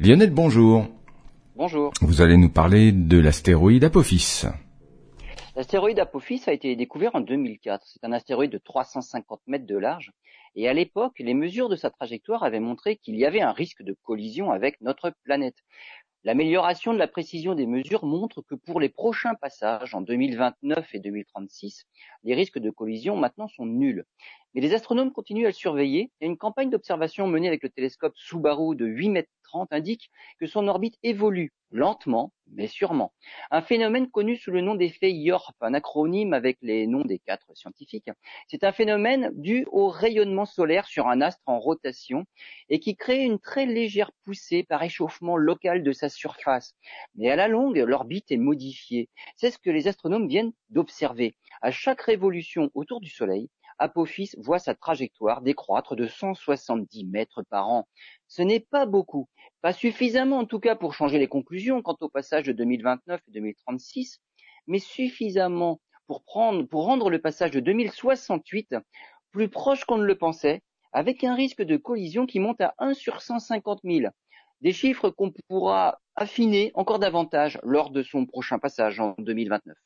Lionel, bonjour. Bonjour. Vous allez nous parler de l'astéroïde Apophis. L'astéroïde Apophis a été découvert en 2004. C'est un astéroïde de 350 mètres de large. Et à l'époque, les mesures de sa trajectoire avaient montré qu'il y avait un risque de collision avec notre planète. L'amélioration de la précision des mesures montre que pour les prochains passages en 2029 et 2036, les risques de collision maintenant sont nuls. Mais les astronomes continuent à le surveiller et une campagne d'observation menée avec le télescope Subaru de 8 mètres 30 indique que son orbite évolue lentement mais sûrement. Un phénomène connu sous le nom d'effet Yorp, un acronyme avec les noms des quatre scientifiques. C'est un phénomène dû au rayonnement solaire sur un astre en rotation et qui crée une très légère poussée par échauffement local de sa surface. Mais à la longue, l'orbite est modifiée. C'est ce que les astronomes viennent d'observer. À chaque révolution autour du Soleil, Apophis voit sa trajectoire décroître de 170 mètres par an. Ce n'est pas beaucoup, pas suffisamment en tout cas pour changer les conclusions quant au passage de 2029 et 2036, mais suffisamment pour, pour rendre le passage de 2068 plus proche qu'on ne le pensait, avec un risque de collision qui monte à 1 sur 150 000. Des chiffres qu'on pourra affiner encore davantage lors de son prochain passage en 2029.